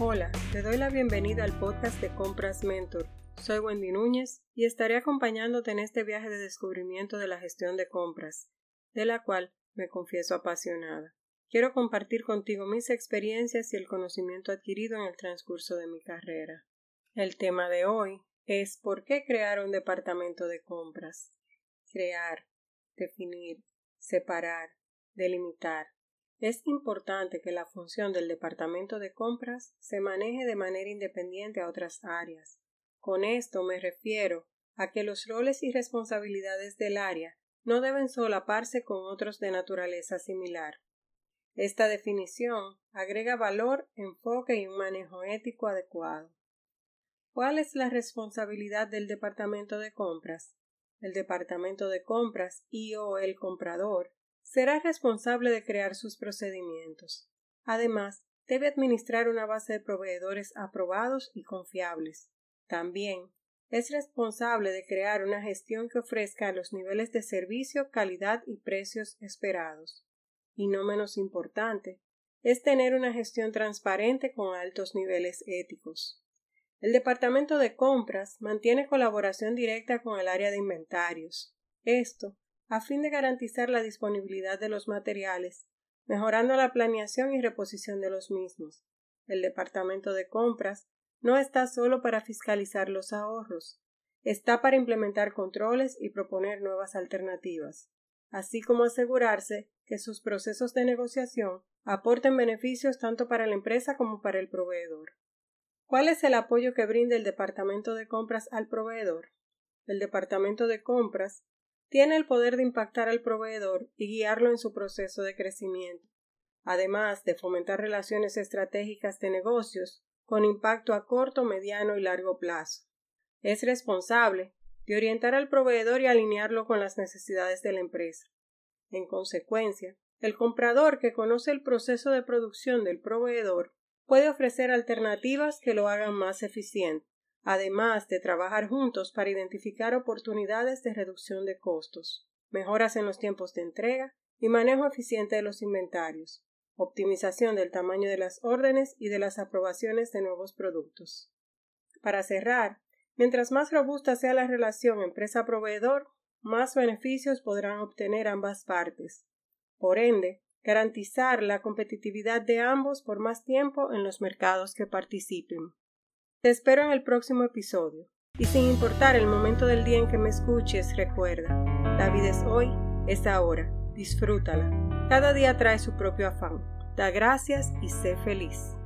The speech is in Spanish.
Hola, te doy la bienvenida al podcast de Compras Mentor. Soy Wendy Núñez y estaré acompañándote en este viaje de descubrimiento de la gestión de compras, de la cual me confieso apasionada. Quiero compartir contigo mis experiencias y el conocimiento adquirido en el transcurso de mi carrera. El tema de hoy es ¿por qué crear un departamento de compras? Crear, definir, separar, delimitar, es importante que la función del departamento de compras se maneje de manera independiente a otras áreas. Con esto me refiero a que los roles y responsabilidades del área no deben solaparse con otros de naturaleza similar. Esta definición agrega valor, enfoque y un manejo ético adecuado. ¿Cuál es la responsabilidad del departamento de compras? El departamento de compras y o el comprador será responsable de crear sus procedimientos. Además, debe administrar una base de proveedores aprobados y confiables. También es responsable de crear una gestión que ofrezca los niveles de servicio, calidad y precios esperados. Y no menos importante, es tener una gestión transparente con altos niveles éticos. El Departamento de Compras mantiene colaboración directa con el área de inventarios. Esto a fin de garantizar la disponibilidad de los materiales, mejorando la planeación y reposición de los mismos. El Departamento de Compras no está solo para fiscalizar los ahorros, está para implementar controles y proponer nuevas alternativas, así como asegurarse que sus procesos de negociación aporten beneficios tanto para la empresa como para el proveedor. ¿Cuál es el apoyo que brinda el Departamento de Compras al proveedor? El Departamento de Compras tiene el poder de impactar al proveedor y guiarlo en su proceso de crecimiento, además de fomentar relaciones estratégicas de negocios con impacto a corto, mediano y largo plazo. Es responsable de orientar al proveedor y alinearlo con las necesidades de la empresa. En consecuencia, el comprador que conoce el proceso de producción del proveedor puede ofrecer alternativas que lo hagan más eficiente además de trabajar juntos para identificar oportunidades de reducción de costos, mejoras en los tiempos de entrega y manejo eficiente de los inventarios, optimización del tamaño de las órdenes y de las aprobaciones de nuevos productos. Para cerrar, mientras más robusta sea la relación empresa-proveedor, más beneficios podrán obtener ambas partes. Por ende, garantizar la competitividad de ambos por más tiempo en los mercados que participen. Te espero en el próximo episodio. Y sin importar el momento del día en que me escuches, recuerda, la vida es hoy, es ahora. Disfrútala. Cada día trae su propio afán. Da gracias y sé feliz.